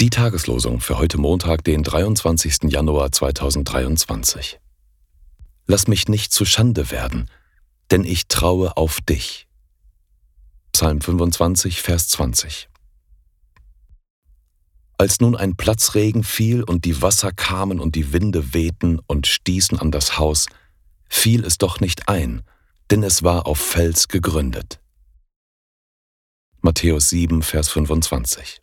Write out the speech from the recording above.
Die Tageslosung für heute Montag, den 23. Januar 2023. Lass mich nicht zu Schande werden, denn ich traue auf dich. Psalm 25, Vers 20. Als nun ein Platzregen fiel und die Wasser kamen und die Winde wehten und stießen an das Haus, fiel es doch nicht ein, denn es war auf Fels gegründet. Matthäus 7, Vers 25.